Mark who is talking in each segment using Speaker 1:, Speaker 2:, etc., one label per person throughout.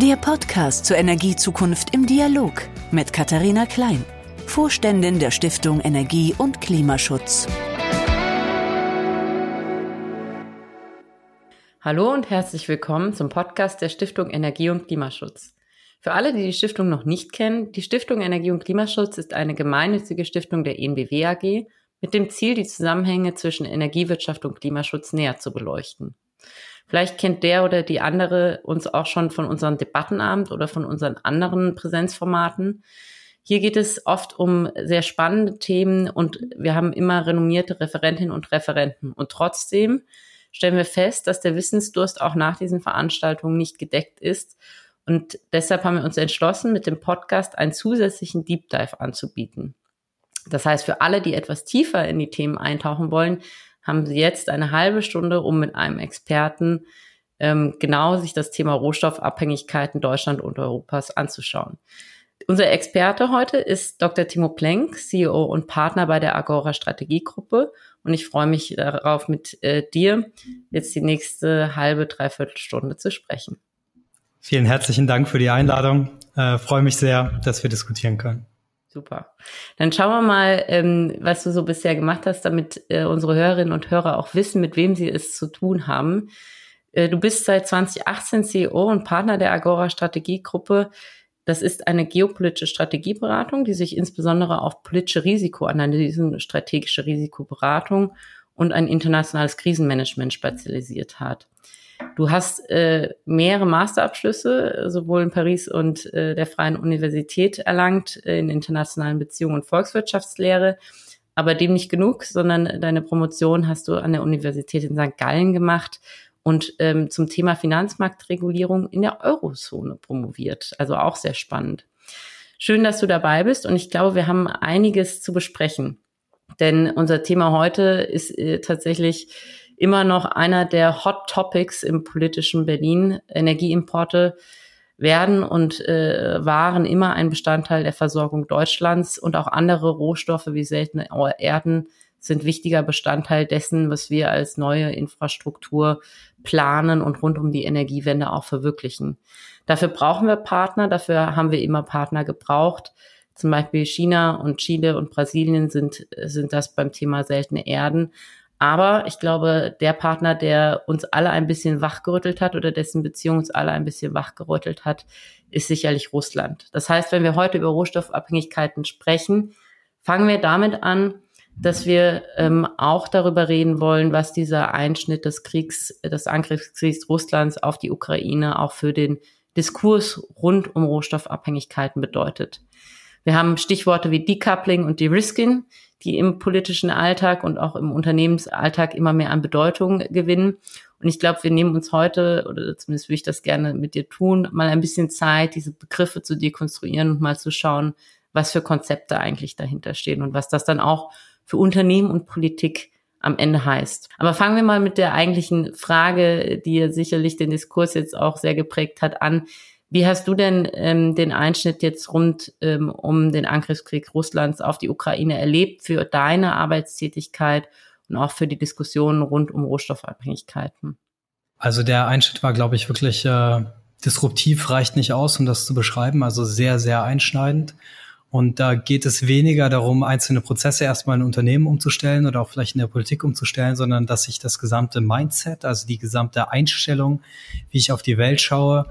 Speaker 1: Der Podcast zur Energiezukunft im Dialog mit Katharina Klein, Vorständin der Stiftung Energie und Klimaschutz.
Speaker 2: Hallo und herzlich willkommen zum Podcast der Stiftung Energie und Klimaschutz. Für alle, die die Stiftung noch nicht kennen, die Stiftung Energie und Klimaschutz ist eine gemeinnützige Stiftung der ENBW AG mit dem Ziel, die Zusammenhänge zwischen Energiewirtschaft und Klimaschutz näher zu beleuchten. Vielleicht kennt der oder die andere uns auch schon von unserem Debattenabend oder von unseren anderen Präsenzformaten. Hier geht es oft um sehr spannende Themen und wir haben immer renommierte Referentinnen und Referenten. Und trotzdem stellen wir fest, dass der Wissensdurst auch nach diesen Veranstaltungen nicht gedeckt ist. Und deshalb haben wir uns entschlossen, mit dem Podcast einen zusätzlichen Deep Dive anzubieten. Das heißt, für alle, die etwas tiefer in die Themen eintauchen wollen, haben Sie jetzt eine halbe Stunde, um mit einem Experten ähm, genau sich das Thema Rohstoffabhängigkeiten Deutschland und Europas anzuschauen. Unser Experte heute ist Dr. Timo Plenk, CEO und Partner bei der Agora Strategiegruppe. Und ich freue mich darauf, mit äh, dir jetzt die nächste halbe, dreiviertel Stunde zu sprechen.
Speaker 3: Vielen herzlichen Dank für die Einladung. Äh, freue mich sehr, dass wir diskutieren können.
Speaker 2: Super. Dann schauen wir mal, ähm, was du so bisher gemacht hast, damit äh, unsere Hörerinnen und Hörer auch wissen, mit wem sie es zu tun haben. Äh, du bist seit 2018 CEO und Partner der Agora Strategiegruppe. Das ist eine geopolitische Strategieberatung, die sich insbesondere auf politische Risikoanalysen, strategische Risikoberatung und ein internationales Krisenmanagement spezialisiert hat. Du hast äh, mehrere Masterabschlüsse, sowohl in Paris und äh, der Freien Universität erlangt, äh, in internationalen Beziehungen und Volkswirtschaftslehre. Aber dem nicht genug, sondern deine Promotion hast du an der Universität in St. Gallen gemacht und ähm, zum Thema Finanzmarktregulierung in der Eurozone promoviert. Also auch sehr spannend. Schön, dass du dabei bist und ich glaube, wir haben einiges zu besprechen. Denn unser Thema heute ist äh, tatsächlich immer noch einer der Hot Topics im politischen Berlin. Energieimporte werden und äh, waren immer ein Bestandteil der Versorgung Deutschlands und auch andere Rohstoffe wie seltene Erden sind wichtiger Bestandteil dessen, was wir als neue Infrastruktur planen und rund um die Energiewende auch verwirklichen. Dafür brauchen wir Partner, dafür haben wir immer Partner gebraucht. Zum Beispiel China und Chile und Brasilien sind, sind das beim Thema seltene Erden. Aber ich glaube, der Partner, der uns alle ein bisschen wachgerüttelt hat oder dessen Beziehung uns alle ein bisschen wachgerüttelt hat, ist sicherlich Russland. Das heißt, wenn wir heute über Rohstoffabhängigkeiten sprechen, fangen wir damit an, dass wir ähm, auch darüber reden wollen, was dieser Einschnitt des Kriegs, des Angriffskriegs Russlands auf die Ukraine auch für den Diskurs rund um Rohstoffabhängigkeiten bedeutet. Wir haben Stichworte wie Decoupling und De-Risking, die im politischen Alltag und auch im Unternehmensalltag immer mehr an Bedeutung gewinnen. Und ich glaube, wir nehmen uns heute, oder zumindest würde ich das gerne mit dir tun, mal ein bisschen Zeit, diese Begriffe zu dekonstruieren und mal zu schauen, was für Konzepte eigentlich dahinter stehen und was das dann auch für Unternehmen und Politik am Ende heißt. Aber fangen wir mal mit der eigentlichen Frage, die sicherlich den Diskurs jetzt auch sehr geprägt hat, an. Wie hast du denn ähm, den Einschnitt jetzt rund ähm, um den Angriffskrieg Russlands auf die Ukraine erlebt für deine Arbeitstätigkeit und auch für die Diskussionen rund um Rohstoffabhängigkeiten?
Speaker 3: Also der Einschnitt war, glaube ich, wirklich äh, disruptiv, reicht nicht aus, um das zu beschreiben. Also sehr, sehr einschneidend. Und da geht es weniger darum, einzelne Prozesse erstmal in Unternehmen umzustellen oder auch vielleicht in der Politik umzustellen, sondern dass sich das gesamte Mindset, also die gesamte Einstellung, wie ich auf die Welt schaue,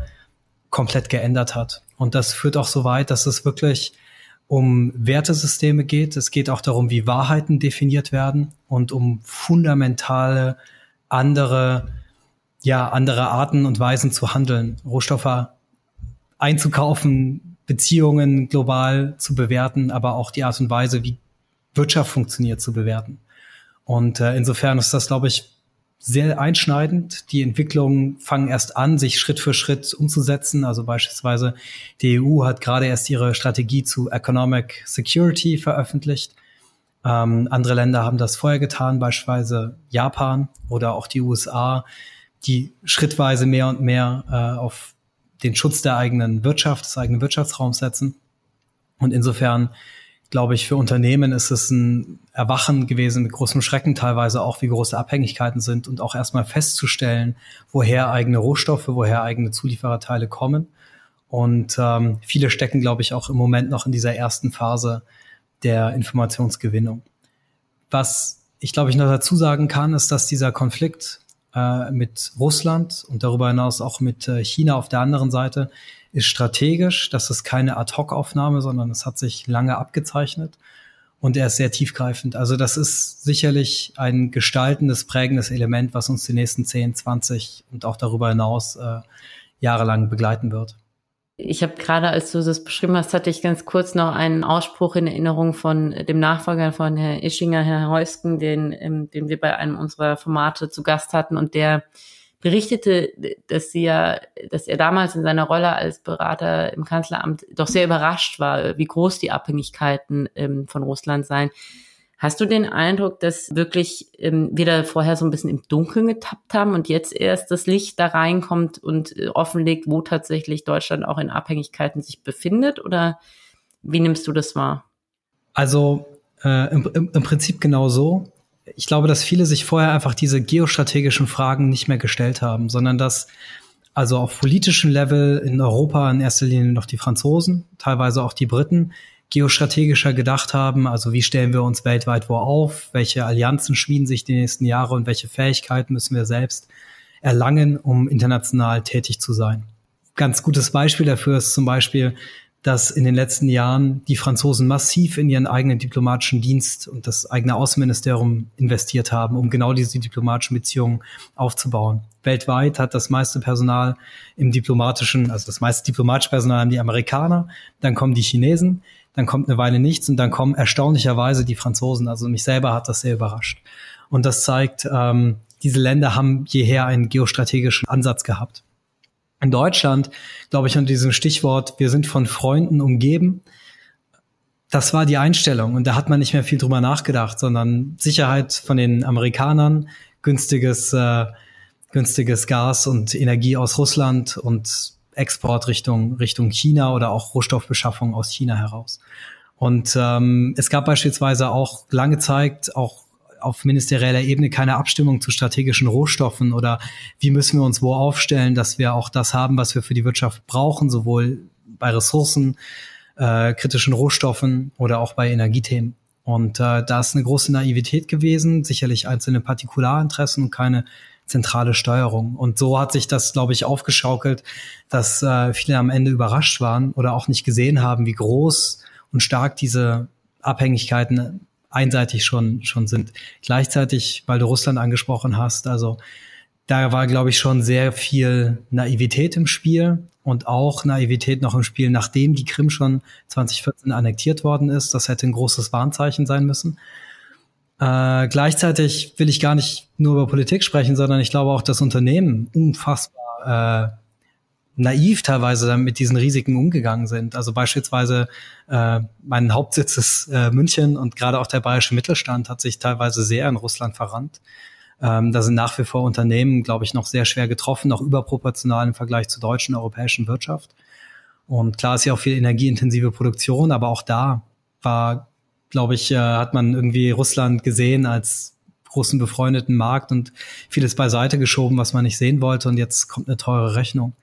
Speaker 3: komplett geändert hat. Und das führt auch so weit, dass es wirklich um Wertesysteme geht. Es geht auch darum, wie Wahrheiten definiert werden und um fundamentale andere, ja, andere Arten und Weisen zu handeln, Rohstoffe einzukaufen, Beziehungen global zu bewerten, aber auch die Art und Weise, wie Wirtschaft funktioniert, zu bewerten. Und äh, insofern ist das, glaube ich, sehr einschneidend. Die Entwicklungen fangen erst an, sich Schritt für Schritt umzusetzen. Also beispielsweise die EU hat gerade erst ihre Strategie zu Economic Security veröffentlicht. Ähm, andere Länder haben das vorher getan, beispielsweise Japan oder auch die USA, die schrittweise mehr und mehr äh, auf den Schutz der eigenen Wirtschaft, des eigenen Wirtschaftsraums setzen. Und insofern glaube ich, für Unternehmen ist es ein Erwachen gewesen mit großem Schrecken teilweise auch, wie große Abhängigkeiten sind und auch erstmal festzustellen, woher eigene Rohstoffe, woher eigene Zuliefererteile kommen Und ähm, viele stecken, glaube ich, auch im Moment noch in dieser ersten Phase der Informationsgewinnung. Was ich glaube ich noch dazu sagen kann, ist, dass dieser Konflikt äh, mit Russland und darüber hinaus auch mit äh, China auf der anderen Seite ist strategisch. Das ist keine Ad-Hoc-Aufnahme, sondern es hat sich lange abgezeichnet und er ist sehr tiefgreifend. Also das ist sicherlich ein gestaltendes, prägendes Element, was uns die nächsten 10, 20 und auch darüber hinaus äh, jahrelang begleiten wird.
Speaker 2: Ich habe gerade, als du das beschrieben hast, hatte ich ganz kurz noch einen Ausspruch in Erinnerung von dem Nachfolger von Herrn Ischinger, Herr Heusken, den, ähm, den wir bei einem unserer Formate zu Gast hatten und der berichtete, dass sie ja, dass er damals in seiner Rolle als Berater im Kanzleramt doch sehr überrascht war, wie groß die Abhängigkeiten ähm, von Russland seien. Hast du den Eindruck, dass wirklich ähm, wir vorher so ein bisschen im Dunkeln getappt haben und jetzt erst das Licht da reinkommt und äh, offenlegt, wo tatsächlich Deutschland auch in Abhängigkeiten sich befindet? Oder wie nimmst du das wahr?
Speaker 3: Also äh, im, im, im Prinzip genau so. Ich glaube, dass viele sich vorher einfach diese geostrategischen Fragen nicht mehr gestellt haben, sondern dass also auf politischem Level in Europa in erster Linie noch die Franzosen, teilweise auch die Briten, geostrategischer gedacht haben. Also wie stellen wir uns weltweit wo auf? Welche Allianzen schmieden sich die nächsten Jahre und welche Fähigkeiten müssen wir selbst erlangen, um international tätig zu sein? Ganz gutes Beispiel dafür ist zum Beispiel, dass in den letzten Jahren die Franzosen massiv in ihren eigenen diplomatischen Dienst und das eigene Außenministerium investiert haben, um genau diese diplomatischen Beziehungen aufzubauen. Weltweit hat das meiste Personal im diplomatischen, also das meiste diplomatische Personal haben die Amerikaner, dann kommen die Chinesen, dann kommt eine Weile nichts und dann kommen erstaunlicherweise die Franzosen. Also mich selber hat das sehr überrascht. Und das zeigt, ähm, diese Länder haben jeher einen geostrategischen Ansatz gehabt. In Deutschland, glaube ich, unter diesem Stichwort, wir sind von Freunden umgeben, das war die Einstellung und da hat man nicht mehr viel drüber nachgedacht, sondern Sicherheit von den Amerikanern, günstiges, äh, günstiges Gas und Energie aus Russland und Export Richtung, Richtung China oder auch Rohstoffbeschaffung aus China heraus. Und ähm, es gab beispielsweise auch lange Zeit auch auf ministerieller Ebene keine Abstimmung zu strategischen Rohstoffen oder wie müssen wir uns wo aufstellen, dass wir auch das haben, was wir für die Wirtschaft brauchen, sowohl bei Ressourcen, äh, kritischen Rohstoffen oder auch bei Energiethemen. Und äh, da ist eine große Naivität gewesen, sicherlich einzelne Partikularinteressen und keine zentrale Steuerung. Und so hat sich das, glaube ich, aufgeschaukelt, dass äh, viele am Ende überrascht waren oder auch nicht gesehen haben, wie groß und stark diese Abhängigkeiten einseitig schon, schon sind. Gleichzeitig, weil du Russland angesprochen hast, also da war, glaube ich, schon sehr viel Naivität im Spiel und auch Naivität noch im Spiel, nachdem die Krim schon 2014 annektiert worden ist. Das hätte ein großes Warnzeichen sein müssen. Äh, gleichzeitig will ich gar nicht nur über Politik sprechen, sondern ich glaube auch, dass Unternehmen unfassbar äh, naiv teilweise mit diesen Risiken umgegangen sind. Also beispielsweise äh, mein Hauptsitz ist äh, München und gerade auch der bayerische Mittelstand hat sich teilweise sehr in Russland verrannt. Ähm, da sind nach wie vor Unternehmen, glaube ich, noch sehr schwer getroffen, auch überproportional im Vergleich zur deutschen europäischen Wirtschaft. Und klar ist ja auch viel energieintensive Produktion, aber auch da war glaube ich, äh, hat man irgendwie Russland gesehen als großen befreundeten Markt und vieles beiseite geschoben, was man nicht sehen wollte. Und jetzt kommt eine teure Rechnung.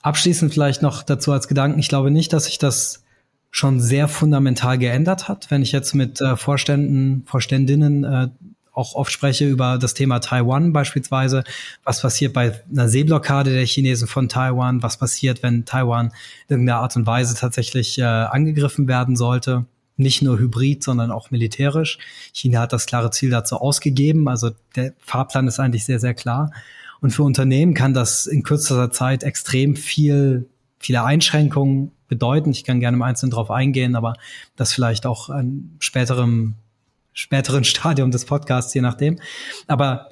Speaker 3: Abschließend vielleicht noch dazu als Gedanken. Ich glaube nicht, dass sich das schon sehr fundamental geändert hat. Wenn ich jetzt mit äh, Vorständen, Vorständinnen äh, auch oft spreche über das Thema Taiwan beispielsweise, was passiert bei einer Seeblockade der Chinesen von Taiwan, was passiert, wenn Taiwan in irgendeiner Art und Weise tatsächlich äh, angegriffen werden sollte nicht nur hybrid, sondern auch militärisch. China hat das klare Ziel dazu ausgegeben. Also der Fahrplan ist eigentlich sehr, sehr klar. Und für Unternehmen kann das in kürzester Zeit extrem viel, viele Einschränkungen bedeuten. Ich kann gerne im Einzelnen darauf eingehen, aber das vielleicht auch an späterem, späteren Stadium des Podcasts, je nachdem. Aber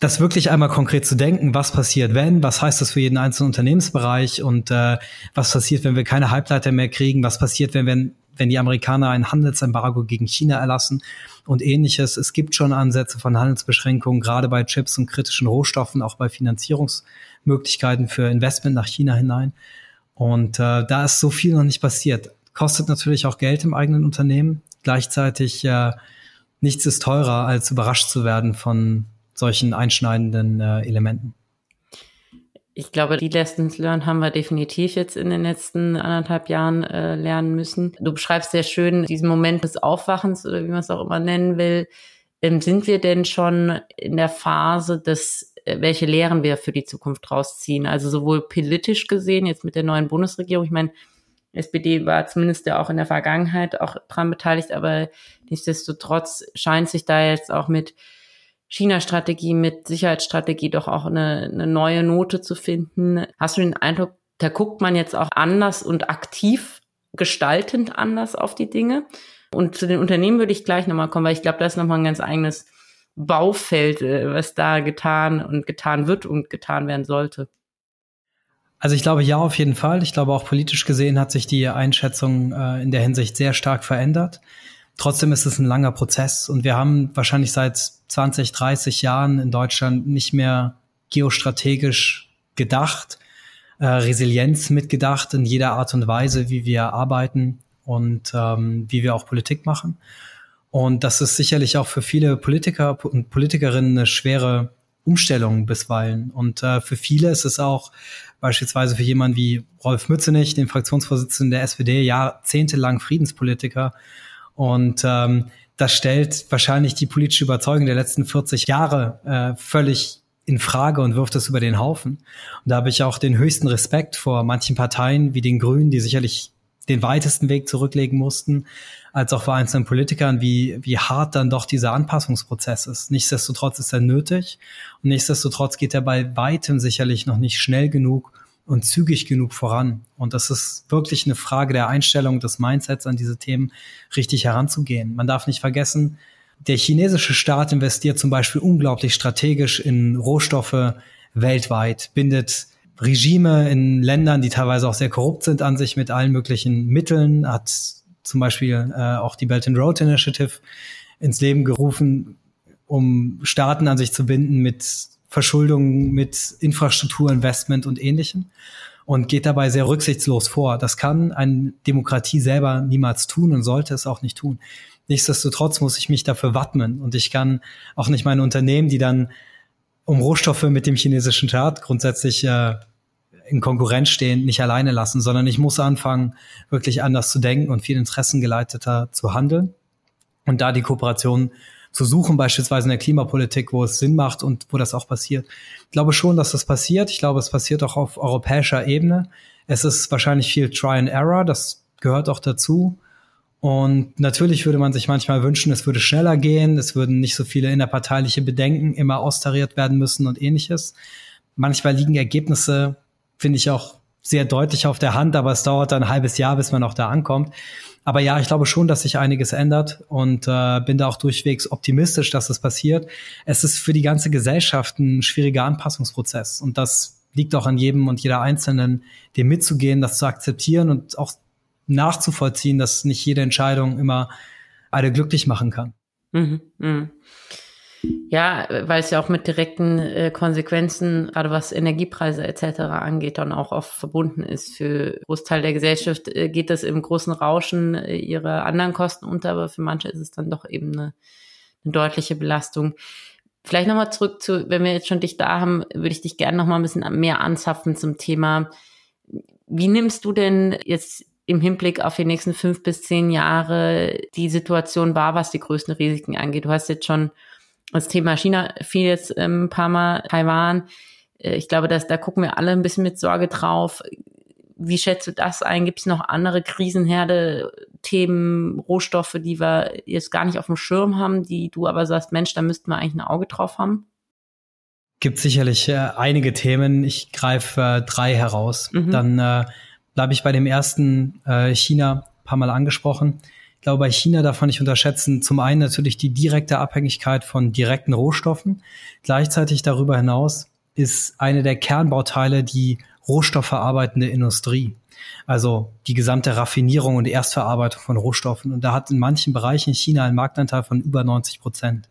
Speaker 3: das wirklich einmal konkret zu denken, was passiert, wenn, was heißt das für jeden einzelnen Unternehmensbereich und äh, was passiert, wenn wir keine Halbleiter mehr kriegen, was passiert, wenn wir wenn die Amerikaner ein Handelsembargo gegen China erlassen und ähnliches. Es gibt schon Ansätze von Handelsbeschränkungen, gerade bei Chips und kritischen Rohstoffen, auch bei Finanzierungsmöglichkeiten für Investment nach China hinein. Und äh, da ist so viel noch nicht passiert. Kostet natürlich auch Geld im eigenen Unternehmen. Gleichzeitig äh, nichts ist teurer, als überrascht zu werden von solchen einschneidenden äh, Elementen.
Speaker 2: Ich glaube, die Lessons learned haben wir definitiv jetzt in den letzten anderthalb Jahren äh, lernen müssen. Du beschreibst sehr schön diesen Moment des Aufwachens oder wie man es auch immer nennen will. Ähm, sind wir denn schon in der Phase des, äh, welche Lehren wir für die Zukunft rausziehen? Also sowohl politisch gesehen, jetzt mit der neuen Bundesregierung, ich meine, SPD war zumindest ja auch in der Vergangenheit auch dran beteiligt, aber nichtsdestotrotz scheint sich da jetzt auch mit China-Strategie, mit Sicherheitsstrategie doch auch eine, eine neue Note zu finden. Hast du den Eindruck, da guckt man jetzt auch anders und aktiv gestaltend anders auf die Dinge? Und zu den Unternehmen würde ich gleich nochmal kommen, weil ich glaube, das ist nochmal ein ganz eigenes Baufeld, äh, was da getan und getan wird und getan werden sollte.
Speaker 3: Also ich glaube ja auf jeden Fall. Ich glaube auch politisch gesehen hat sich die Einschätzung äh, in der Hinsicht sehr stark verändert. Trotzdem ist es ein langer Prozess und wir haben wahrscheinlich seit 20, 30 Jahren in Deutschland nicht mehr geostrategisch gedacht, äh, Resilienz mitgedacht in jeder Art und Weise, wie wir arbeiten und ähm, wie wir auch Politik machen. Und das ist sicherlich auch für viele Politiker und Politikerinnen eine schwere Umstellung bisweilen. Und äh, für viele ist es auch beispielsweise für jemanden wie Rolf Mützenich, den Fraktionsvorsitzenden der SPD, jahrzehntelang Friedenspolitiker. Und ähm, das stellt wahrscheinlich die politische Überzeugung der letzten 40 Jahre äh, völlig in Frage und wirft es über den Haufen. Und da habe ich auch den höchsten Respekt vor manchen Parteien wie den Grünen, die sicherlich den weitesten Weg zurücklegen mussten, als auch vor einzelnen Politikern, wie, wie hart dann doch dieser Anpassungsprozess ist. Nichtsdestotrotz ist er nötig und nichtsdestotrotz geht er bei weitem sicherlich noch nicht schnell genug und zügig genug voran. Und das ist wirklich eine Frage der Einstellung, des Mindsets an diese Themen richtig heranzugehen. Man darf nicht vergessen, der chinesische Staat investiert zum Beispiel unglaublich strategisch in Rohstoffe weltweit, bindet Regime in Ländern, die teilweise auch sehr korrupt sind, an sich mit allen möglichen Mitteln, hat zum Beispiel äh, auch die Belt and Road Initiative ins Leben gerufen, um Staaten an sich zu binden mit Verschuldung, mit Infrastrukturinvestment und ähnlichem und geht dabei sehr rücksichtslos vor. Das kann eine Demokratie selber niemals tun und sollte es auch nicht tun. Nichtsdestotrotz muss ich mich dafür wappnen und ich kann auch nicht meine Unternehmen, die dann um Rohstoffe mit dem chinesischen Staat grundsätzlich äh, in Konkurrenz stehen, nicht alleine lassen, sondern ich muss anfangen, wirklich anders zu denken und viel interessengeleiteter zu handeln und da die Kooperation zu suchen, beispielsweise in der Klimapolitik, wo es Sinn macht und wo das auch passiert. Ich glaube schon, dass das passiert. Ich glaube, es passiert auch auf europäischer Ebene. Es ist wahrscheinlich viel Try and Error, das gehört auch dazu. Und natürlich würde man sich manchmal wünschen, es würde schneller gehen, es würden nicht so viele innerparteiliche Bedenken immer austariert werden müssen und ähnliches. Manchmal liegen Ergebnisse, finde ich auch sehr deutlich auf der Hand, aber es dauert dann ein halbes Jahr, bis man auch da ankommt. Aber ja, ich glaube schon, dass sich einiges ändert und äh, bin da auch durchwegs optimistisch, dass das passiert. Es ist für die ganze Gesellschaft ein schwieriger Anpassungsprozess und das liegt auch an jedem und jeder Einzelnen, dem mitzugehen, das zu akzeptieren und auch nachzuvollziehen, dass nicht jede Entscheidung immer alle glücklich machen kann. Mhm, mh.
Speaker 2: Ja, weil es ja auch mit direkten äh, Konsequenzen, gerade was Energiepreise etc. angeht, dann auch oft verbunden ist. Für Großteil der Gesellschaft äh, geht das im großen Rauschen äh, ihre anderen Kosten unter, aber für manche ist es dann doch eben eine, eine deutliche Belastung. Vielleicht nochmal zurück zu, wenn wir jetzt schon dich da haben, würde ich dich gerne nochmal ein bisschen mehr anzapfen zum Thema. Wie nimmst du denn jetzt im Hinblick auf die nächsten fünf bis zehn Jahre die Situation wahr, was die größten Risiken angeht? Du hast jetzt schon das Thema China fiel jetzt ähm, ein paar Mal, Taiwan. Äh, ich glaube, dass, da gucken wir alle ein bisschen mit Sorge drauf. Wie schätzt du das ein? Gibt es noch andere Krisenherde, Themen, Rohstoffe, die wir jetzt gar nicht auf dem Schirm haben, die du aber sagst, Mensch, da müssten wir eigentlich ein Auge drauf haben?
Speaker 3: Gibt sicherlich äh, einige Themen. Ich greife äh, drei heraus. Mhm. Dann äh, bleibe ich bei dem ersten äh, China, paar Mal angesprochen. Ich glaube, bei China darf man nicht unterschätzen, zum einen natürlich die direkte Abhängigkeit von direkten Rohstoffen. Gleichzeitig darüber hinaus ist eine der Kernbauteile die rohstoffverarbeitende Industrie. Also die gesamte Raffinierung und Erstverarbeitung von Rohstoffen. Und da hat in manchen Bereichen China einen Marktanteil von über 90 Prozent.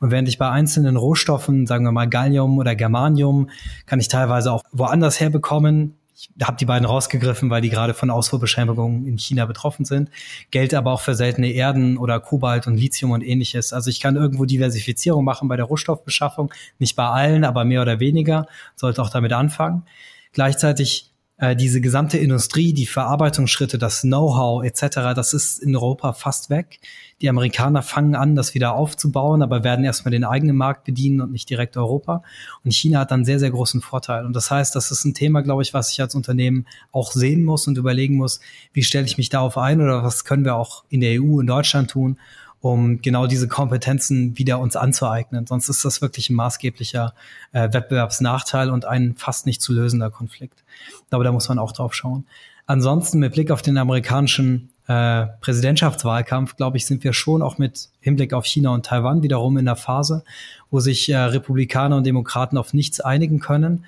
Speaker 3: Und während ich bei einzelnen Rohstoffen, sagen wir mal Gallium oder Germanium, kann ich teilweise auch woanders herbekommen, ich habe die beiden rausgegriffen, weil die gerade von Ausfuhrbeschränkungen in China betroffen sind. Geld aber auch für seltene Erden oder Kobalt und Lithium und ähnliches. Also ich kann irgendwo Diversifizierung machen bei der Rohstoffbeschaffung. Nicht bei allen, aber mehr oder weniger. Sollte auch damit anfangen. Gleichzeitig äh, diese gesamte Industrie, die Verarbeitungsschritte, das Know-how etc., das ist in Europa fast weg. Die Amerikaner fangen an, das wieder aufzubauen, aber werden erstmal den eigenen Markt bedienen und nicht direkt Europa. Und China hat dann sehr, sehr großen Vorteil. Und das heißt, das ist ein Thema, glaube ich, was ich als Unternehmen auch sehen muss und überlegen muss, wie stelle ich mich darauf ein oder was können wir auch in der EU, in Deutschland tun, um genau diese Kompetenzen wieder uns anzueignen. Sonst ist das wirklich ein maßgeblicher äh, Wettbewerbsnachteil und ein fast nicht zu lösender Konflikt. Aber da muss man auch drauf schauen. Ansonsten mit Blick auf den amerikanischen äh, Präsidentschaftswahlkampf, glaube ich, sind wir schon auch mit Hinblick auf China und Taiwan wiederum in der Phase, wo sich äh, Republikaner und Demokraten auf nichts einigen können,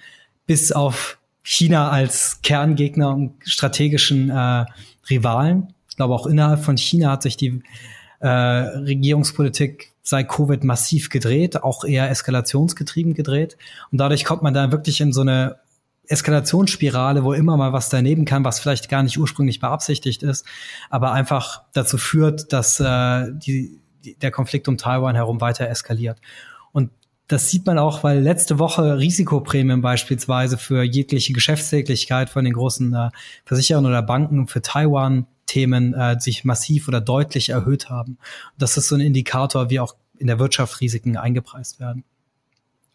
Speaker 3: bis auf China als Kerngegner und strategischen äh, Rivalen. Ich glaube, auch innerhalb von China hat sich die äh, Regierungspolitik seit Covid massiv gedreht, auch eher eskalationsgetrieben gedreht. Und dadurch kommt man dann wirklich in so eine Eskalationsspirale, wo immer mal was daneben kann, was vielleicht gar nicht ursprünglich beabsichtigt ist, aber einfach dazu führt, dass äh, die, die, der Konflikt um Taiwan herum weiter eskaliert. Und das sieht man auch, weil letzte Woche Risikoprämien beispielsweise für jegliche Geschäftstätigkeit von den großen äh, Versicherern oder Banken für Taiwan Themen äh, sich massiv oder deutlich erhöht haben. Das ist so ein Indikator, wie auch in der Wirtschaft Risiken eingepreist werden.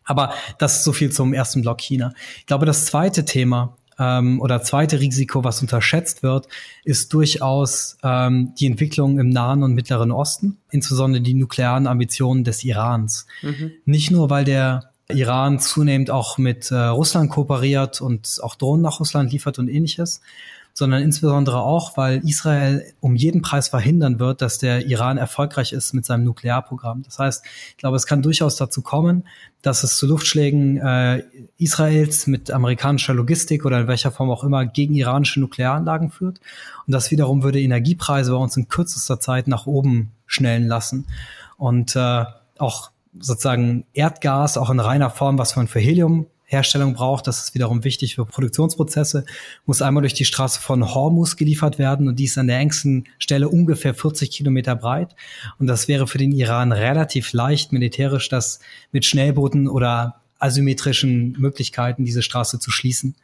Speaker 3: Aber das ist so viel zum ersten Block China. Ich glaube, das zweite Thema ähm, oder zweite Risiko, was unterschätzt wird, ist durchaus ähm, die Entwicklung im Nahen und Mittleren Osten, insbesondere die nuklearen Ambitionen des Irans. Mhm. Nicht nur, weil der Iran zunehmend auch mit äh, Russland kooperiert und auch Drohnen nach Russland liefert und ähnliches, sondern insbesondere auch, weil Israel um jeden Preis verhindern wird, dass der Iran erfolgreich ist mit seinem Nuklearprogramm. Das heißt, ich glaube, es kann durchaus dazu kommen, dass es zu Luftschlägen äh, Israels mit amerikanischer Logistik oder in welcher Form auch immer gegen iranische Nuklearanlagen führt. Und das wiederum würde Energiepreise bei uns in kürzester Zeit nach oben schnellen lassen. Und äh, auch sozusagen Erdgas, auch in reiner Form, was man für Helium Herstellung braucht. Das ist wiederum wichtig für Produktionsprozesse. Muss einmal durch die Straße von Hormus geliefert werden und die ist an der engsten Stelle ungefähr 40 Kilometer breit. Und das wäre für den Iran relativ leicht militärisch, das mit Schnellbooten oder asymmetrischen Möglichkeiten diese Straße zu schließen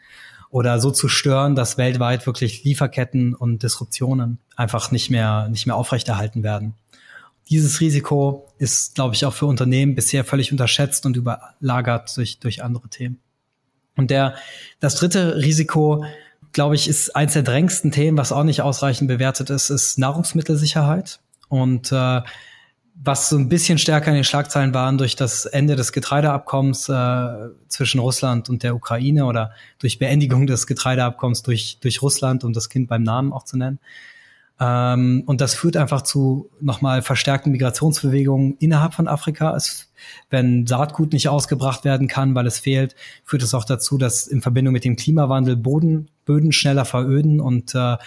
Speaker 3: oder so zu stören, dass weltweit wirklich Lieferketten und Disruptionen einfach nicht mehr, nicht mehr aufrechterhalten werden. Dieses Risiko ist, glaube ich, auch für Unternehmen bisher völlig unterschätzt und überlagert durch, durch andere Themen. Und der, das dritte Risiko, glaube ich, ist eins der drängendsten Themen, was auch nicht ausreichend bewertet ist, ist Nahrungsmittelsicherheit. Und äh, was so ein bisschen stärker in den Schlagzeilen waren durch das Ende des Getreideabkommens äh, zwischen Russland und der Ukraine oder durch Beendigung des Getreideabkommens durch, durch Russland, um das Kind beim Namen auch zu nennen, ähm, und das führt einfach zu nochmal verstärkten Migrationsbewegungen innerhalb von Afrika. Es, wenn Saatgut nicht ausgebracht werden kann, weil es fehlt, führt es auch dazu, dass in Verbindung mit dem Klimawandel Boden, Böden schneller veröden und äh,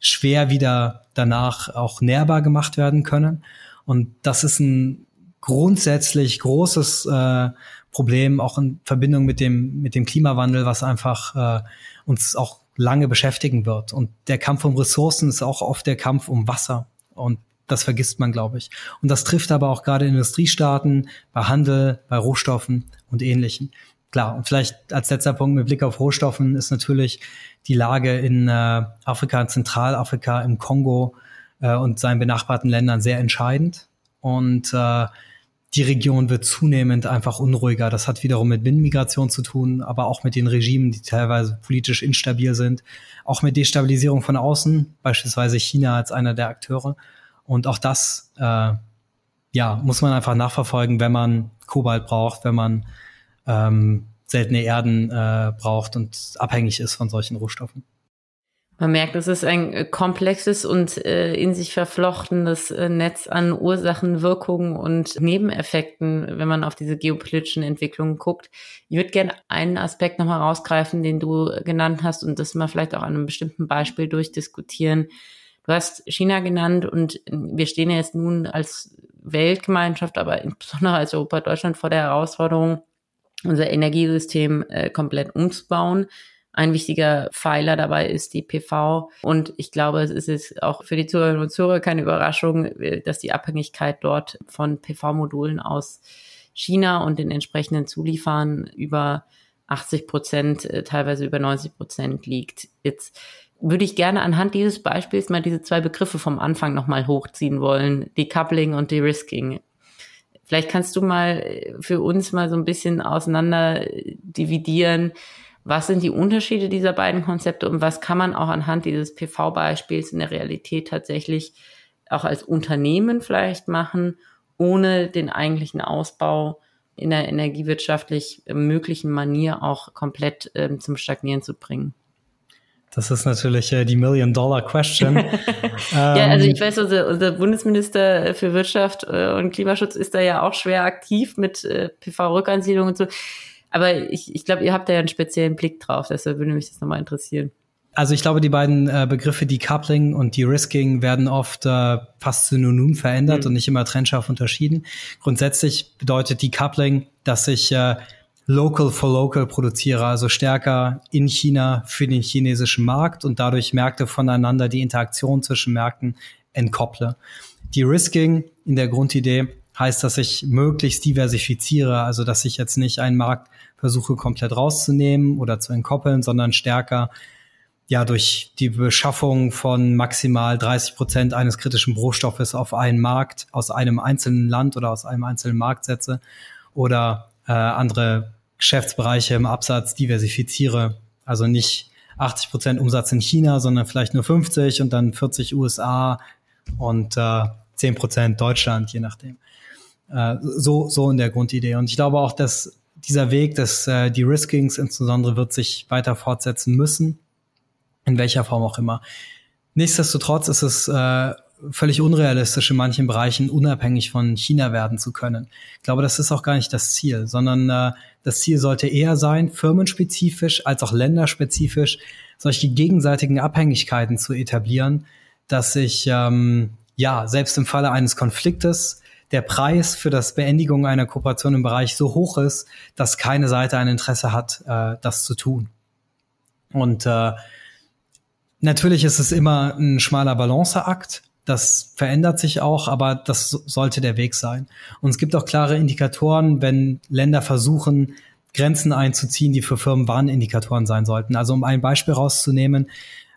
Speaker 3: schwer wieder danach auch nährbar gemacht werden können. Und das ist ein grundsätzlich großes äh, Problem, auch in Verbindung mit dem, mit dem Klimawandel, was einfach äh, uns auch lange beschäftigen wird. Und der Kampf um Ressourcen ist auch oft der Kampf um Wasser. Und das vergisst man, glaube ich. Und das trifft aber auch gerade Industriestaaten, bei Handel, bei Rohstoffen und Ähnlichem. Klar, und vielleicht als letzter Punkt mit Blick auf Rohstoffen ist natürlich die Lage in äh, Afrika, in Zentralafrika, im Kongo äh, und seinen benachbarten Ländern sehr entscheidend. Und äh, die Region wird zunehmend einfach unruhiger. Das hat wiederum mit Binnenmigration zu tun, aber auch mit den Regimen, die teilweise politisch instabil sind. Auch mit Destabilisierung von außen, beispielsweise China als einer der Akteure. Und auch das, äh, ja, muss man einfach nachverfolgen, wenn man Kobalt braucht, wenn man ähm, seltene Erden äh, braucht und abhängig ist von solchen Rohstoffen.
Speaker 2: Man merkt, es ist ein äh, komplexes und äh, in sich verflochtenes äh, Netz an Ursachen, Wirkungen und Nebeneffekten, wenn man auf diese geopolitischen Entwicklungen guckt. Ich würde gerne einen Aspekt nochmal rausgreifen, den du genannt hast und das mal vielleicht auch an einem bestimmten Beispiel durchdiskutieren. Du hast China genannt und wir stehen ja jetzt nun als Weltgemeinschaft, aber insbesondere als Europa, Deutschland vor der Herausforderung, unser Energiesystem äh, komplett umzubauen ein wichtiger Pfeiler dabei ist die PV. Und ich glaube, es ist auch für die Zuhörerinnen und Zuhörer keine Überraschung, dass die Abhängigkeit dort von PV-Modulen aus China und den entsprechenden Zulieferern über 80 Prozent, äh, teilweise über 90 Prozent liegt. Jetzt würde ich gerne anhand dieses Beispiels mal diese zwei Begriffe vom Anfang nochmal hochziehen wollen, Decoupling und De-Risking. Vielleicht kannst du mal äh, für uns mal so ein bisschen auseinander äh, dividieren, was sind die Unterschiede dieser beiden Konzepte und was kann man auch anhand dieses PV-Beispiels in der Realität tatsächlich auch als Unternehmen vielleicht machen, ohne den eigentlichen Ausbau in der energiewirtschaftlich möglichen Manier auch komplett ähm, zum Stagnieren zu bringen.
Speaker 3: Das ist natürlich äh, die Million-Dollar-Question.
Speaker 2: ja, also ähm, ich weiß, unser, unser Bundesminister für Wirtschaft äh, und Klimaschutz ist da ja auch schwer aktiv mit äh, PV-Rückansiedlung und so. Aber ich, ich glaube, ihr habt da ja einen speziellen Blick drauf, deshalb würde mich das nochmal interessieren.
Speaker 3: Also ich glaube, die beiden äh, Begriffe Decoupling und De-Risking werden oft äh, fast synonym verändert mhm. und nicht immer trennscharf unterschieden. Grundsätzlich bedeutet Decoupling, dass ich äh, local for local produziere, also stärker in China für den chinesischen Markt und dadurch Märkte voneinander, die Interaktion zwischen Märkten entkopple. De-Risking in der Grundidee heißt, dass ich möglichst diversifiziere, also dass ich jetzt nicht einen Markt versuche komplett rauszunehmen oder zu entkoppeln, sondern stärker ja durch die Beschaffung von maximal 30 Prozent eines kritischen Rohstoffes auf einen Markt aus einem einzelnen Land oder aus einem einzelnen Markt setze oder äh, andere Geschäftsbereiche im Absatz diversifiziere. Also nicht 80 Prozent Umsatz in China, sondern vielleicht nur 50 und dann 40 USA und äh, 10 Prozent Deutschland, je nachdem. Äh, so, so in der Grundidee. Und ich glaube auch, dass dieser Weg des äh, De-Riskings insbesondere wird sich weiter fortsetzen müssen, in welcher Form auch immer. Nichtsdestotrotz ist es äh, völlig unrealistisch, in manchen Bereichen unabhängig von China werden zu können. Ich glaube, das ist auch gar nicht das Ziel, sondern äh, das Ziel sollte eher sein, firmenspezifisch als auch länderspezifisch solche gegenseitigen Abhängigkeiten zu etablieren, dass ich ähm, ja selbst im Falle eines Konfliktes der Preis für das Beendigung einer Kooperation im Bereich so hoch ist, dass keine Seite ein Interesse hat, äh, das zu tun. Und äh, natürlich ist es immer ein schmaler Balanceakt. Das verändert sich auch, aber das sollte der Weg sein. Und es gibt auch klare Indikatoren, wenn Länder versuchen, Grenzen einzuziehen, die für Firmen Warnindikatoren sein sollten. Also um ein Beispiel rauszunehmen,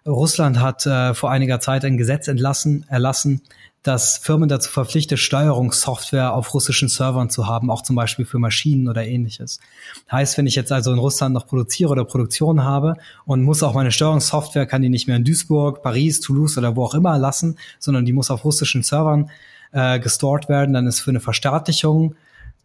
Speaker 3: Russland hat äh, vor einiger Zeit ein Gesetz entlassen, erlassen, dass Firmen dazu verpflichtet, Steuerungssoftware auf russischen Servern zu haben, auch zum Beispiel für Maschinen oder ähnliches. Heißt, wenn ich jetzt also in Russland noch produziere oder Produktion habe und muss auch meine Steuerungssoftware, kann die nicht mehr in Duisburg, Paris, Toulouse oder wo auch immer lassen, sondern die muss auf russischen Servern äh, gestort werden, dann ist für eine Verstaatlichung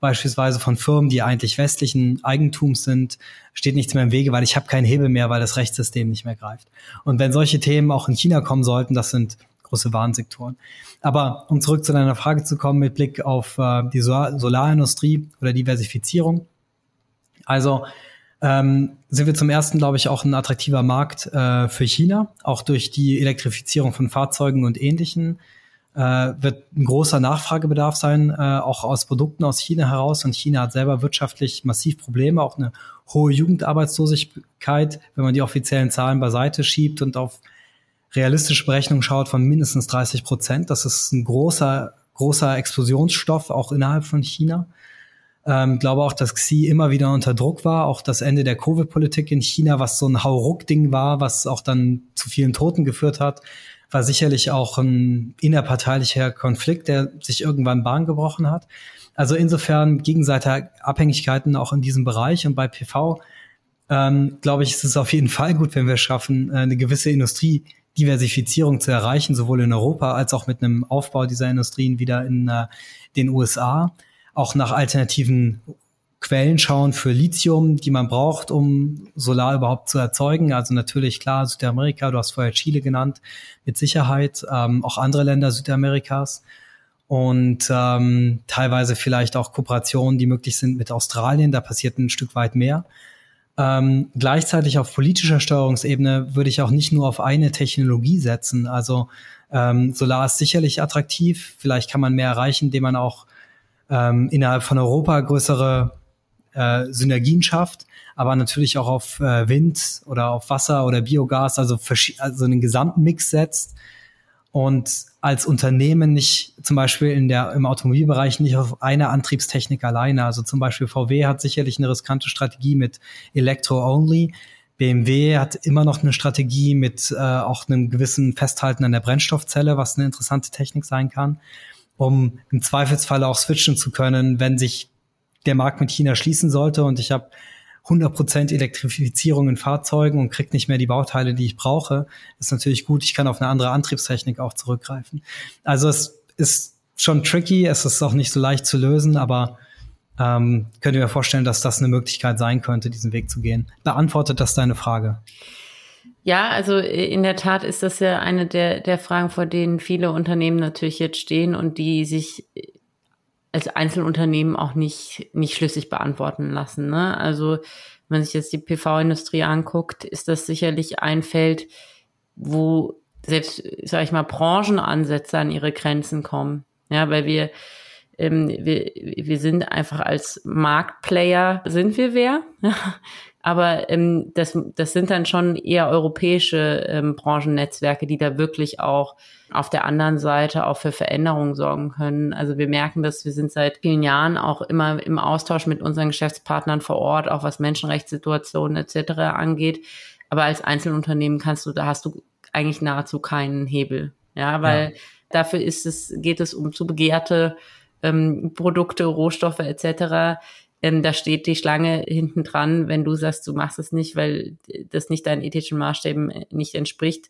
Speaker 3: beispielsweise von Firmen, die eigentlich westlichen Eigentums sind, steht nichts mehr im Wege, weil ich habe keinen Hebel mehr, weil das Rechtssystem nicht mehr greift. Und wenn solche Themen auch in China kommen sollten, das sind große Warnsektoren. Aber um zurück zu deiner Frage zu kommen mit Blick auf äh, die Sol Solarindustrie oder Diversifizierung. Also ähm, sind wir zum ersten, glaube ich, auch ein attraktiver Markt äh, für China, auch durch die Elektrifizierung von Fahrzeugen und Ähnlichen äh, wird ein großer Nachfragebedarf sein, äh, auch aus Produkten aus China heraus. Und China hat selber wirtschaftlich massiv Probleme, auch eine hohe Jugendarbeitslosigkeit, wenn man die offiziellen Zahlen beiseite schiebt und auf realistische Berechnungen schaut von mindestens 30 Prozent. Das ist ein großer, großer Explosionsstoff, auch innerhalb von China. Ähm, glaube auch, dass Xi immer wieder unter Druck war. Auch das Ende der Covid-Politik in China, was so ein Hauruck-Ding war, was auch dann zu vielen Toten geführt hat, war sicherlich auch ein innerparteilicher Konflikt, der sich irgendwann Bahn gebrochen hat. Also insofern gegenseitige Abhängigkeiten auch in diesem Bereich. Und bei PV, ähm, glaube ich, ist es auf jeden Fall gut, wenn wir schaffen, äh, eine gewisse Industrie Diversifizierung zu erreichen, sowohl in Europa als auch mit einem Aufbau dieser Industrien wieder in äh, den USA. Auch nach alternativen Quellen schauen für Lithium, die man braucht, um Solar überhaupt zu erzeugen. Also natürlich klar Südamerika, du hast vorher Chile genannt, mit Sicherheit, ähm, auch andere Länder Südamerikas und ähm, teilweise vielleicht auch Kooperationen, die möglich sind mit Australien. Da passiert ein Stück weit mehr. Ähm, gleichzeitig auf politischer Steuerungsebene würde ich auch nicht nur auf eine Technologie setzen. Also ähm, Solar ist sicherlich attraktiv. Vielleicht kann man mehr erreichen, indem man auch ähm, innerhalb von Europa größere äh, Synergien schafft, aber natürlich auch auf äh, Wind oder auf Wasser oder Biogas, also, also einen gesamten Mix setzt und als Unternehmen nicht zum Beispiel in der, im Automobilbereich nicht auf eine Antriebstechnik alleine. Also zum Beispiel VW hat sicherlich eine riskante Strategie mit Electro-Only. BMW hat immer noch eine Strategie mit äh, auch einem gewissen Festhalten an der Brennstoffzelle, was eine interessante Technik sein kann, um im Zweifelsfall auch switchen zu können, wenn sich der Markt mit China schließen sollte. Und ich habe 100% Elektrifizierung in Fahrzeugen und kriege nicht mehr die Bauteile, die ich brauche, ist natürlich gut. Ich kann auf eine andere Antriebstechnik auch zurückgreifen. Also es ist schon tricky, es ist auch nicht so leicht zu lösen, aber ähm, könnt ihr mir vorstellen, dass das eine Möglichkeit sein könnte, diesen Weg zu gehen. Beantwortet das deine Frage?
Speaker 2: Ja, also in der Tat ist das ja eine der, der Fragen, vor denen viele Unternehmen natürlich jetzt stehen und die sich als Einzelunternehmen auch nicht, nicht schlüssig beantworten lassen. Ne? Also wenn man sich jetzt die PV-Industrie anguckt, ist das sicherlich ein Feld, wo selbst, sage ich mal, Branchenansätze an ihre Grenzen kommen. Ja, weil wir, ähm, wir, wir sind einfach als Marktplayer, sind wir wer? Aber ähm, das, das sind dann schon eher europäische ähm, Branchennetzwerke, die da wirklich auch auf der anderen Seite auch für Veränderungen sorgen können. Also wir merken dass wir sind seit vielen Jahren auch immer im Austausch mit unseren Geschäftspartnern vor Ort, auch was Menschenrechtssituationen etc. angeht. Aber als Einzelunternehmen kannst du, da hast du eigentlich nahezu keinen Hebel. Ja, weil ja. dafür ist es, geht es um zu begehrte ähm, Produkte, Rohstoffe etc ähm, da steht die Schlange hinten dran, wenn du sagst, du machst es nicht, weil das nicht deinen ethischen Maßstäben äh, nicht entspricht,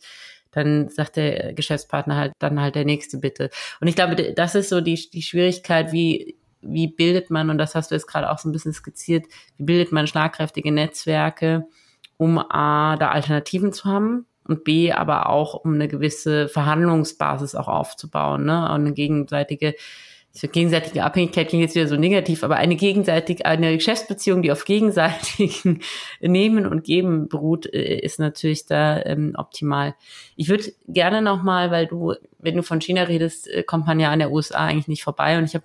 Speaker 2: dann sagt der Geschäftspartner halt dann halt der nächste bitte. Und ich glaube, das ist so die, die Schwierigkeit, wie, wie bildet man, und das hast du jetzt gerade auch so ein bisschen skizziert, wie bildet man schlagkräftige Netzwerke, um A, da Alternativen zu haben und B, aber auch um eine gewisse Verhandlungsbasis auch aufzubauen, ne, und eine gegenseitige für gegenseitige Abhängigkeit klingt jetzt wieder so negativ, aber eine gegenseitige, eine Geschäftsbeziehung, die auf gegenseitigen Nehmen und Geben beruht, äh, ist natürlich da ähm, optimal. Ich würde gerne nochmal, weil du, wenn du von China redest, äh, kommt man ja an der USA eigentlich nicht vorbei und ich habe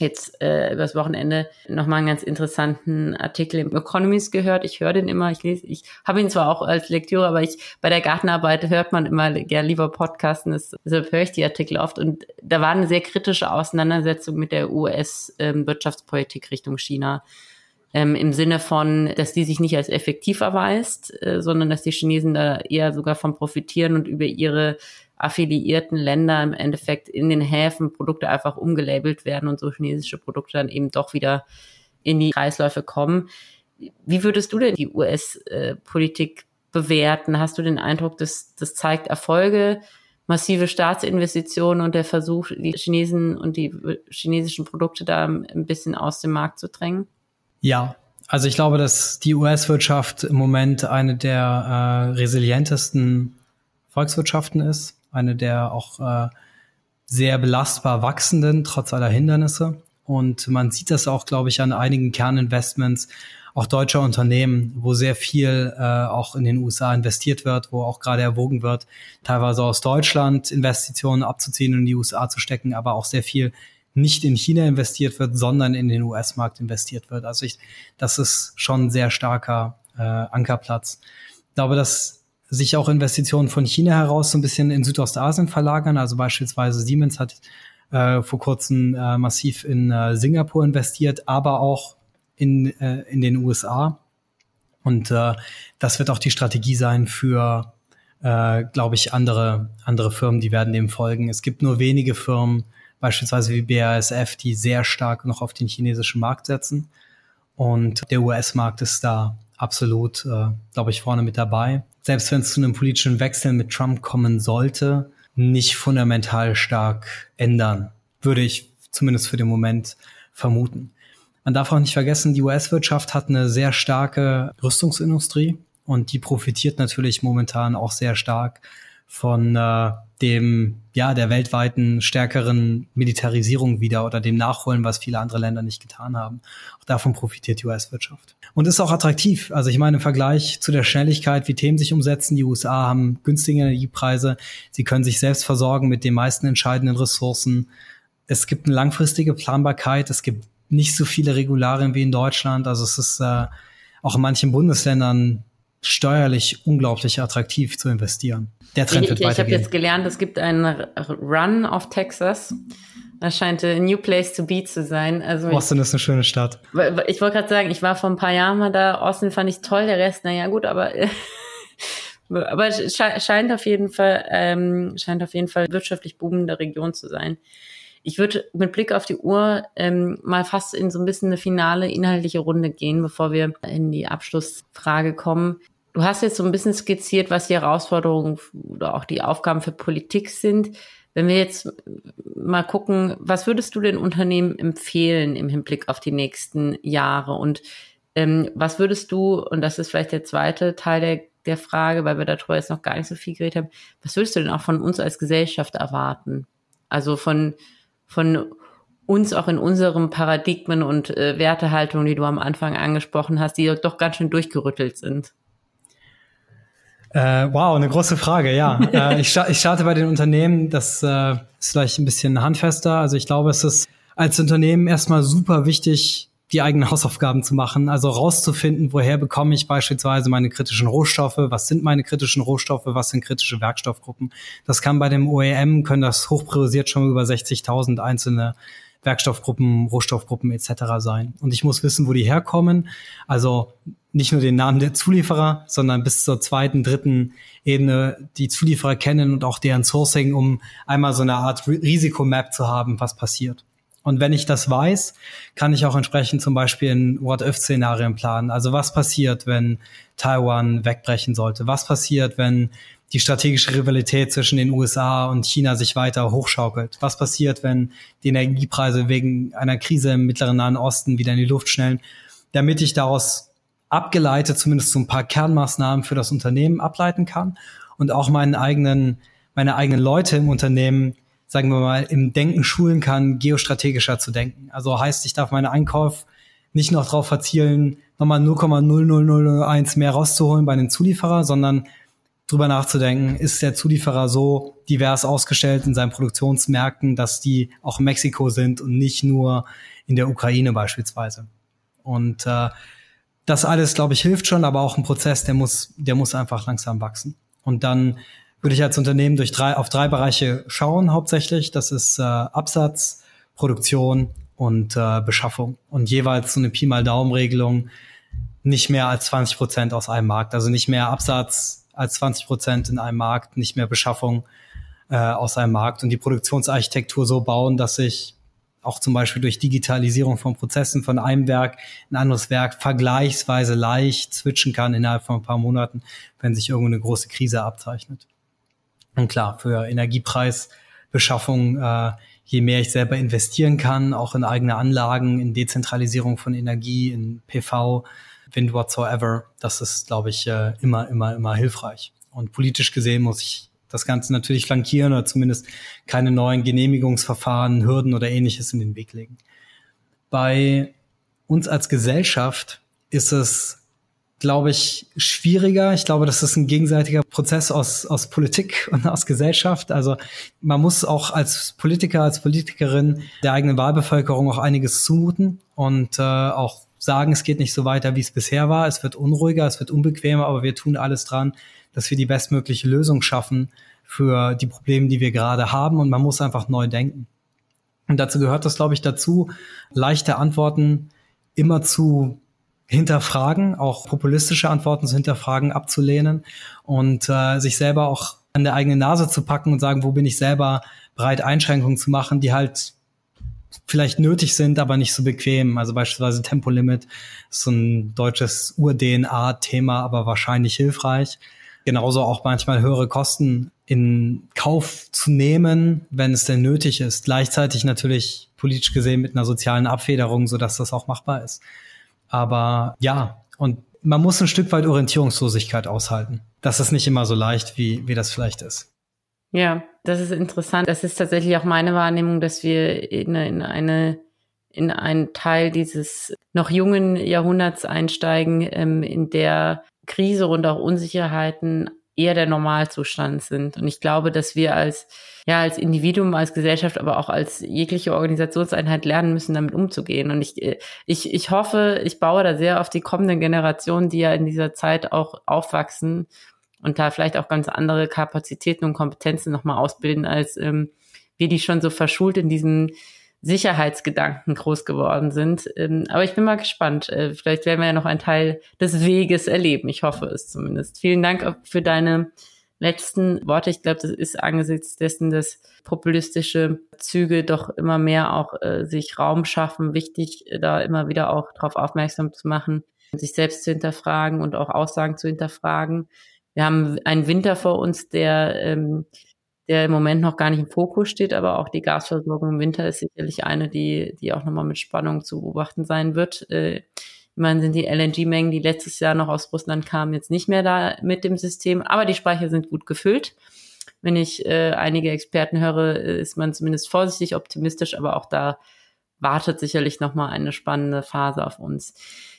Speaker 2: jetzt äh, übers Wochenende nochmal einen ganz interessanten Artikel im Economist gehört. Ich höre den immer, ich lese, ich habe ihn zwar auch als Lektüre, aber ich bei der Gartenarbeit hört man immer ja lieber Podcasten, deshalb höre ich die Artikel oft. Und da war eine sehr kritische Auseinandersetzung mit der US-Wirtschaftspolitik ähm, Richtung China. Ähm, Im Sinne von, dass die sich nicht als effektiv erweist, äh, sondern dass die Chinesen da eher sogar von profitieren und über ihre affiliierten Länder im Endeffekt in den Häfen Produkte einfach umgelabelt werden und so chinesische Produkte dann eben doch wieder in die Kreisläufe kommen. Wie würdest du denn die US-Politik bewerten? Hast du den Eindruck, dass das zeigt Erfolge, massive Staatsinvestitionen und der Versuch, die Chinesen und die chinesischen Produkte da ein bisschen aus dem Markt zu drängen?
Speaker 3: Ja, also ich glaube, dass die US-Wirtschaft im Moment eine der äh, resilientesten Volkswirtschaften ist eine der auch äh, sehr belastbar wachsenden, trotz aller Hindernisse. Und man sieht das auch, glaube ich, an einigen Kerninvestments, auch deutscher Unternehmen, wo sehr viel äh, auch in den USA investiert wird, wo auch gerade erwogen wird, teilweise aus Deutschland Investitionen abzuziehen und in die USA zu stecken, aber auch sehr viel nicht in China investiert wird, sondern in den US-Markt investiert wird. Also ich, das ist schon ein sehr starker äh, Ankerplatz. Ich glaube, dass sich auch Investitionen von China heraus so ein bisschen in Südostasien verlagern. Also beispielsweise Siemens hat äh, vor kurzem äh, massiv in äh, Singapur investiert, aber auch in, äh, in den USA. Und äh, das wird auch die Strategie sein für, äh, glaube ich, andere, andere Firmen, die werden dem folgen. Es gibt nur wenige Firmen, beispielsweise wie BASF, die sehr stark noch auf den chinesischen Markt setzen. Und der US-Markt ist da absolut, äh, glaube ich, vorne mit dabei. Selbst wenn es zu einem politischen Wechsel mit Trump kommen sollte, nicht fundamental stark ändern, würde ich zumindest für den Moment vermuten. Man darf auch nicht vergessen, die US-Wirtschaft hat eine sehr starke Rüstungsindustrie und die profitiert natürlich momentan auch sehr stark von äh, dem, ja, der weltweiten stärkeren Militarisierung wieder oder dem Nachholen, was viele andere Länder nicht getan haben. Auch davon profitiert die US-Wirtschaft. Und ist auch attraktiv. Also ich meine, im Vergleich zu der Schnelligkeit, wie Themen sich umsetzen, die USA haben günstige Energiepreise. Sie können sich selbst versorgen mit den meisten entscheidenden Ressourcen. Es gibt eine langfristige Planbarkeit. Es gibt nicht so viele Regularien wie in Deutschland. Also es ist äh, auch in manchen Bundesländern steuerlich unglaublich attraktiv zu investieren.
Speaker 2: Der Trend ich, wird ich, weitergehen. Ich habe jetzt gelernt, es gibt einen Run auf Texas. Das scheint ein New Place to Be zu sein. Also
Speaker 3: Austin ist eine schöne Stadt.
Speaker 2: Ich wollte gerade sagen, ich war vor ein paar Jahren mal da. Austin fand ich toll, der Rest, naja gut, aber aber es scheint auf jeden Fall ähm, scheint auf jeden Fall wirtschaftlich boomende Region zu sein. Ich würde mit Blick auf die Uhr ähm, mal fast in so ein bisschen eine finale inhaltliche Runde gehen, bevor wir in die Abschlussfrage kommen. Du hast jetzt so ein bisschen skizziert, was die Herausforderungen oder auch die Aufgaben für Politik sind. Wenn wir jetzt mal gucken, was würdest du den Unternehmen empfehlen im Hinblick auf die nächsten Jahre? Und ähm, was würdest du, und das ist vielleicht der zweite Teil der, der Frage, weil wir darüber jetzt noch gar nicht so viel geredet haben, was würdest du denn auch von uns als Gesellschaft erwarten? Also von, von uns auch in unserem Paradigmen und äh, Wertehaltung, die du am Anfang angesprochen hast, die doch ganz schön durchgerüttelt sind.
Speaker 3: Äh, wow, eine große Frage, ja. äh, ich, ich starte bei den Unternehmen, das äh, ist vielleicht ein bisschen handfester. Also ich glaube, es ist als Unternehmen erstmal super wichtig, die eigenen Hausaufgaben zu machen, also rauszufinden, woher bekomme ich beispielsweise meine kritischen Rohstoffe, was sind meine kritischen Rohstoffe, was sind kritische Werkstoffgruppen. Das kann bei dem OEM, können das hochpriorisiert schon über 60.000 einzelne Werkstoffgruppen, Rohstoffgruppen etc. sein. Und ich muss wissen, wo die herkommen. Also nicht nur den Namen der Zulieferer, sondern bis zur zweiten, dritten Ebene die Zulieferer kennen und auch deren Sourcing, um einmal so eine Art Risikomap zu haben, was passiert. Und wenn ich das weiß, kann ich auch entsprechend zum Beispiel in What-If-Szenarien planen. Also was passiert, wenn Taiwan wegbrechen sollte? Was passiert, wenn die strategische Rivalität zwischen den USA und China sich weiter hochschaukelt? Was passiert, wenn die Energiepreise wegen einer Krise im mittleren Nahen Osten wieder in die Luft schnellen? Damit ich daraus abgeleitet zumindest so ein paar Kernmaßnahmen für das Unternehmen ableiten kann und auch meinen eigenen, meine eigenen Leute im Unternehmen, sagen wir mal, im Denken schulen kann, geostrategischer zu denken. Also heißt, ich darf meine Einkauf nicht noch darauf verzielen, nochmal 0,00001 mehr rauszuholen bei den Zulieferer, sondern drüber nachzudenken, ist der Zulieferer so divers ausgestellt in seinen Produktionsmärkten, dass die auch in Mexiko sind und nicht nur in der Ukraine beispielsweise. Und äh, das alles, glaube ich, hilft schon, aber auch ein Prozess, der muss, der muss einfach langsam wachsen. Und dann würde ich als Unternehmen durch drei, auf drei Bereiche schauen, hauptsächlich. Das ist äh, Absatz, Produktion und äh, Beschaffung. Und jeweils so eine Pi mal Daumen-Regelung, nicht mehr als 20 Prozent aus einem Markt. Also nicht mehr Absatz als 20 Prozent in einem Markt, nicht mehr Beschaffung äh, aus einem Markt und die Produktionsarchitektur so bauen, dass ich auch zum Beispiel durch Digitalisierung von Prozessen von einem Werk in ein anderes Werk vergleichsweise leicht switchen kann innerhalb von ein paar Monaten, wenn sich irgendwo eine große Krise abzeichnet. Und klar, für Energiepreisbeschaffung, äh, je mehr ich selber investieren kann, auch in eigene Anlagen, in Dezentralisierung von Energie, in PV, Wind whatsoever, das ist, glaube ich, äh, immer, immer, immer hilfreich. Und politisch gesehen muss ich das Ganze natürlich flankieren oder zumindest keine neuen Genehmigungsverfahren, Hürden oder ähnliches in den Weg legen. Bei uns als Gesellschaft ist es, glaube ich, schwieriger. Ich glaube, das ist ein gegenseitiger Prozess aus, aus Politik und aus Gesellschaft. Also man muss auch als Politiker, als Politikerin der eigenen Wahlbevölkerung auch einiges zumuten und äh, auch sagen, es geht nicht so weiter, wie es bisher war. Es wird unruhiger, es wird unbequemer, aber wir tun alles dran, dass wir die bestmögliche Lösung schaffen für die Probleme, die wir gerade haben. Und man muss einfach neu denken. Und dazu gehört das, glaube ich, dazu, leichte Antworten immer zu hinterfragen, auch populistische Antworten zu hinterfragen, abzulehnen und äh, sich selber auch an der eigenen Nase zu packen und sagen, wo bin ich selber bereit, Einschränkungen zu machen, die halt vielleicht nötig sind, aber nicht so bequem. Also beispielsweise Tempolimit ist so ein deutsches Ur-DNA-Thema, aber wahrscheinlich hilfreich genauso auch manchmal höhere Kosten in Kauf zu nehmen, wenn es denn nötig ist. Gleichzeitig natürlich politisch gesehen mit einer sozialen Abfederung, so dass das auch machbar ist. Aber ja, und man muss ein Stück weit Orientierungslosigkeit aushalten. Das ist nicht immer so leicht, wie, wie das vielleicht ist.
Speaker 2: Ja, das ist interessant. Das ist tatsächlich auch meine Wahrnehmung, dass wir in, in eine in einen Teil dieses noch jungen Jahrhunderts einsteigen, ähm, in der Krise und auch Unsicherheiten eher der Normalzustand sind. Und ich glaube, dass wir als, ja, als Individuum, als Gesellschaft, aber auch als jegliche Organisationseinheit lernen müssen, damit umzugehen. Und ich, ich, ich hoffe, ich baue da sehr auf die kommenden Generationen, die ja in dieser Zeit auch aufwachsen und da vielleicht auch ganz andere Kapazitäten und Kompetenzen nochmal ausbilden, als ähm, wir die schon so verschult in diesem Sicherheitsgedanken groß geworden sind. Ähm, aber ich bin mal gespannt. Äh, vielleicht werden wir ja noch einen Teil des Weges erleben. Ich hoffe es zumindest. Vielen Dank für deine letzten Worte. Ich glaube, das ist angesichts dessen, dass populistische Züge doch immer mehr auch äh, sich Raum schaffen, wichtig, äh, da immer wieder auch darauf aufmerksam zu machen, sich selbst zu hinterfragen und auch Aussagen zu hinterfragen. Wir haben einen Winter vor uns, der ähm, der im Moment noch gar nicht im Fokus steht, aber auch die Gasversorgung im Winter ist sicherlich eine, die, die auch nochmal mit Spannung zu beobachten sein wird. Äh, immerhin sind die LNG-Mengen, die letztes Jahr noch aus Russland kamen, jetzt nicht mehr da mit dem System, aber die Speicher sind gut gefüllt. Wenn ich äh, einige Experten höre, ist man zumindest vorsichtig optimistisch, aber auch da wartet sicherlich nochmal eine spannende Phase auf uns.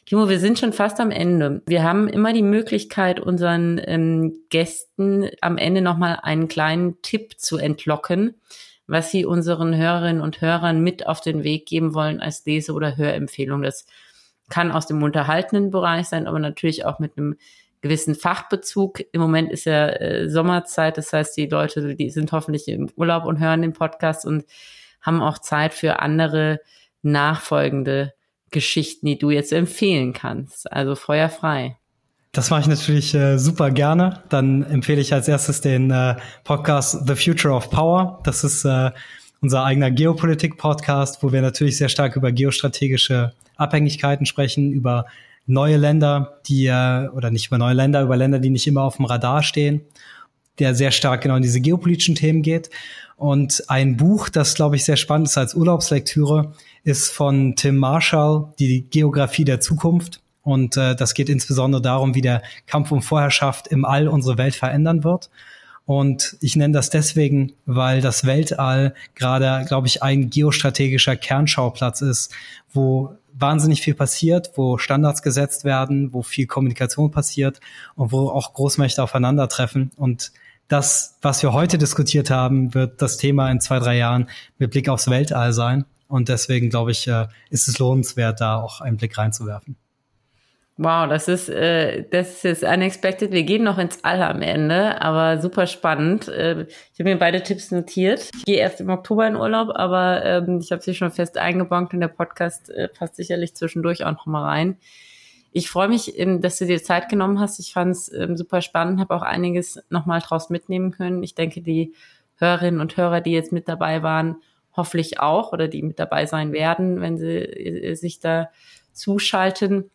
Speaker 2: Timo, wir sind schon fast am Ende. Wir haben immer die Möglichkeit, unseren ähm, Gästen am Ende nochmal einen kleinen Tipp zu entlocken, was sie unseren Hörerinnen und Hörern mit auf den Weg geben wollen als Lese- oder Hörempfehlung. Das kann aus dem unterhaltenden Bereich sein, aber natürlich auch mit einem gewissen Fachbezug. Im Moment ist ja äh, Sommerzeit, das heißt, die Leute, die sind hoffentlich im Urlaub und hören den Podcast und haben auch Zeit für andere nachfolgende Geschichten, die du jetzt empfehlen kannst. Also feuerfrei.
Speaker 3: Das mache ich natürlich äh, super gerne. Dann empfehle ich als erstes den äh, Podcast The Future of Power. Das ist äh, unser eigener Geopolitik-Podcast, wo wir natürlich sehr stark über geostrategische Abhängigkeiten sprechen, über neue Länder, die äh, oder nicht über neue Länder, über Länder, die nicht immer auf dem Radar stehen, der sehr stark genau in diese geopolitischen Themen geht. Und ein Buch, das, glaube ich, sehr spannend ist als Urlaubslektüre, ist von Tim Marshall, die Geografie der Zukunft. Und äh, das geht insbesondere darum, wie der Kampf um Vorherrschaft im All unsere Welt verändern wird. Und ich nenne das deswegen, weil das Weltall gerade, glaube ich, ein geostrategischer Kernschauplatz ist, wo wahnsinnig viel passiert, wo Standards gesetzt werden, wo viel Kommunikation passiert und wo auch Großmächte aufeinandertreffen. Und das, was wir heute diskutiert haben, wird das Thema in zwei, drei Jahren mit Blick aufs Weltall sein. Und deswegen glaube ich, äh, ist es lohnenswert, da auch einen Blick reinzuwerfen.
Speaker 2: Wow, das ist, äh, das ist unexpected. Wir gehen noch ins All am Ende, aber super spannend. Äh, ich habe mir beide Tipps notiert. Ich gehe erst im Oktober in Urlaub, aber ähm, ich habe sie schon fest eingebankt und der Podcast äh, passt sicherlich zwischendurch auch noch mal rein. Ich freue mich, ähm, dass du dir Zeit genommen hast. Ich fand es ähm, super spannend, habe auch einiges nochmal draus mitnehmen können. Ich denke, die Hörerinnen und Hörer, die jetzt mit dabei waren, hoffentlich auch oder die mit dabei sein werden, wenn sie äh, sich da zuschalten.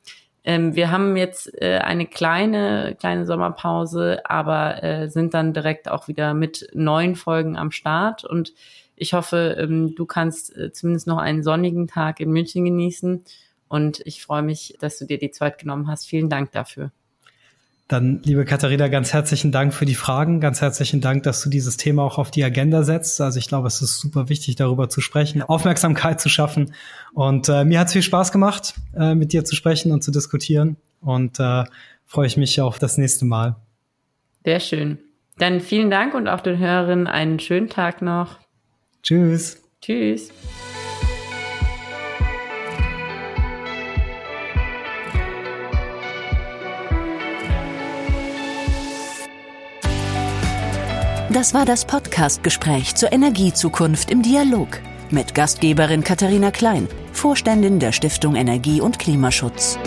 Speaker 2: Ähm, wir haben jetzt äh, eine kleine, kleine Sommerpause, aber äh, sind dann direkt auch wieder mit neuen Folgen am Start und ich hoffe, du kannst zumindest noch einen sonnigen Tag in München genießen und ich freue mich, dass du dir die Zeit genommen hast. Vielen Dank dafür.
Speaker 3: Dann, liebe Katharina, ganz herzlichen Dank für die Fragen. Ganz herzlichen Dank, dass du dieses Thema auch auf die Agenda setzt. Also ich glaube, es ist super wichtig, darüber zu sprechen, Aufmerksamkeit zu schaffen. Und äh, mir hat es viel Spaß gemacht, äh, mit dir zu sprechen und zu diskutieren. Und äh, freue ich mich auf das nächste Mal.
Speaker 2: Sehr schön. Dann vielen Dank und auch den Hörerinnen einen schönen Tag noch.
Speaker 3: Tschüss.
Speaker 2: Tschüss.
Speaker 1: Das war das Podcast-Gespräch zur Energiezukunft im Dialog mit Gastgeberin Katharina Klein, Vorständin der Stiftung Energie und Klimaschutz.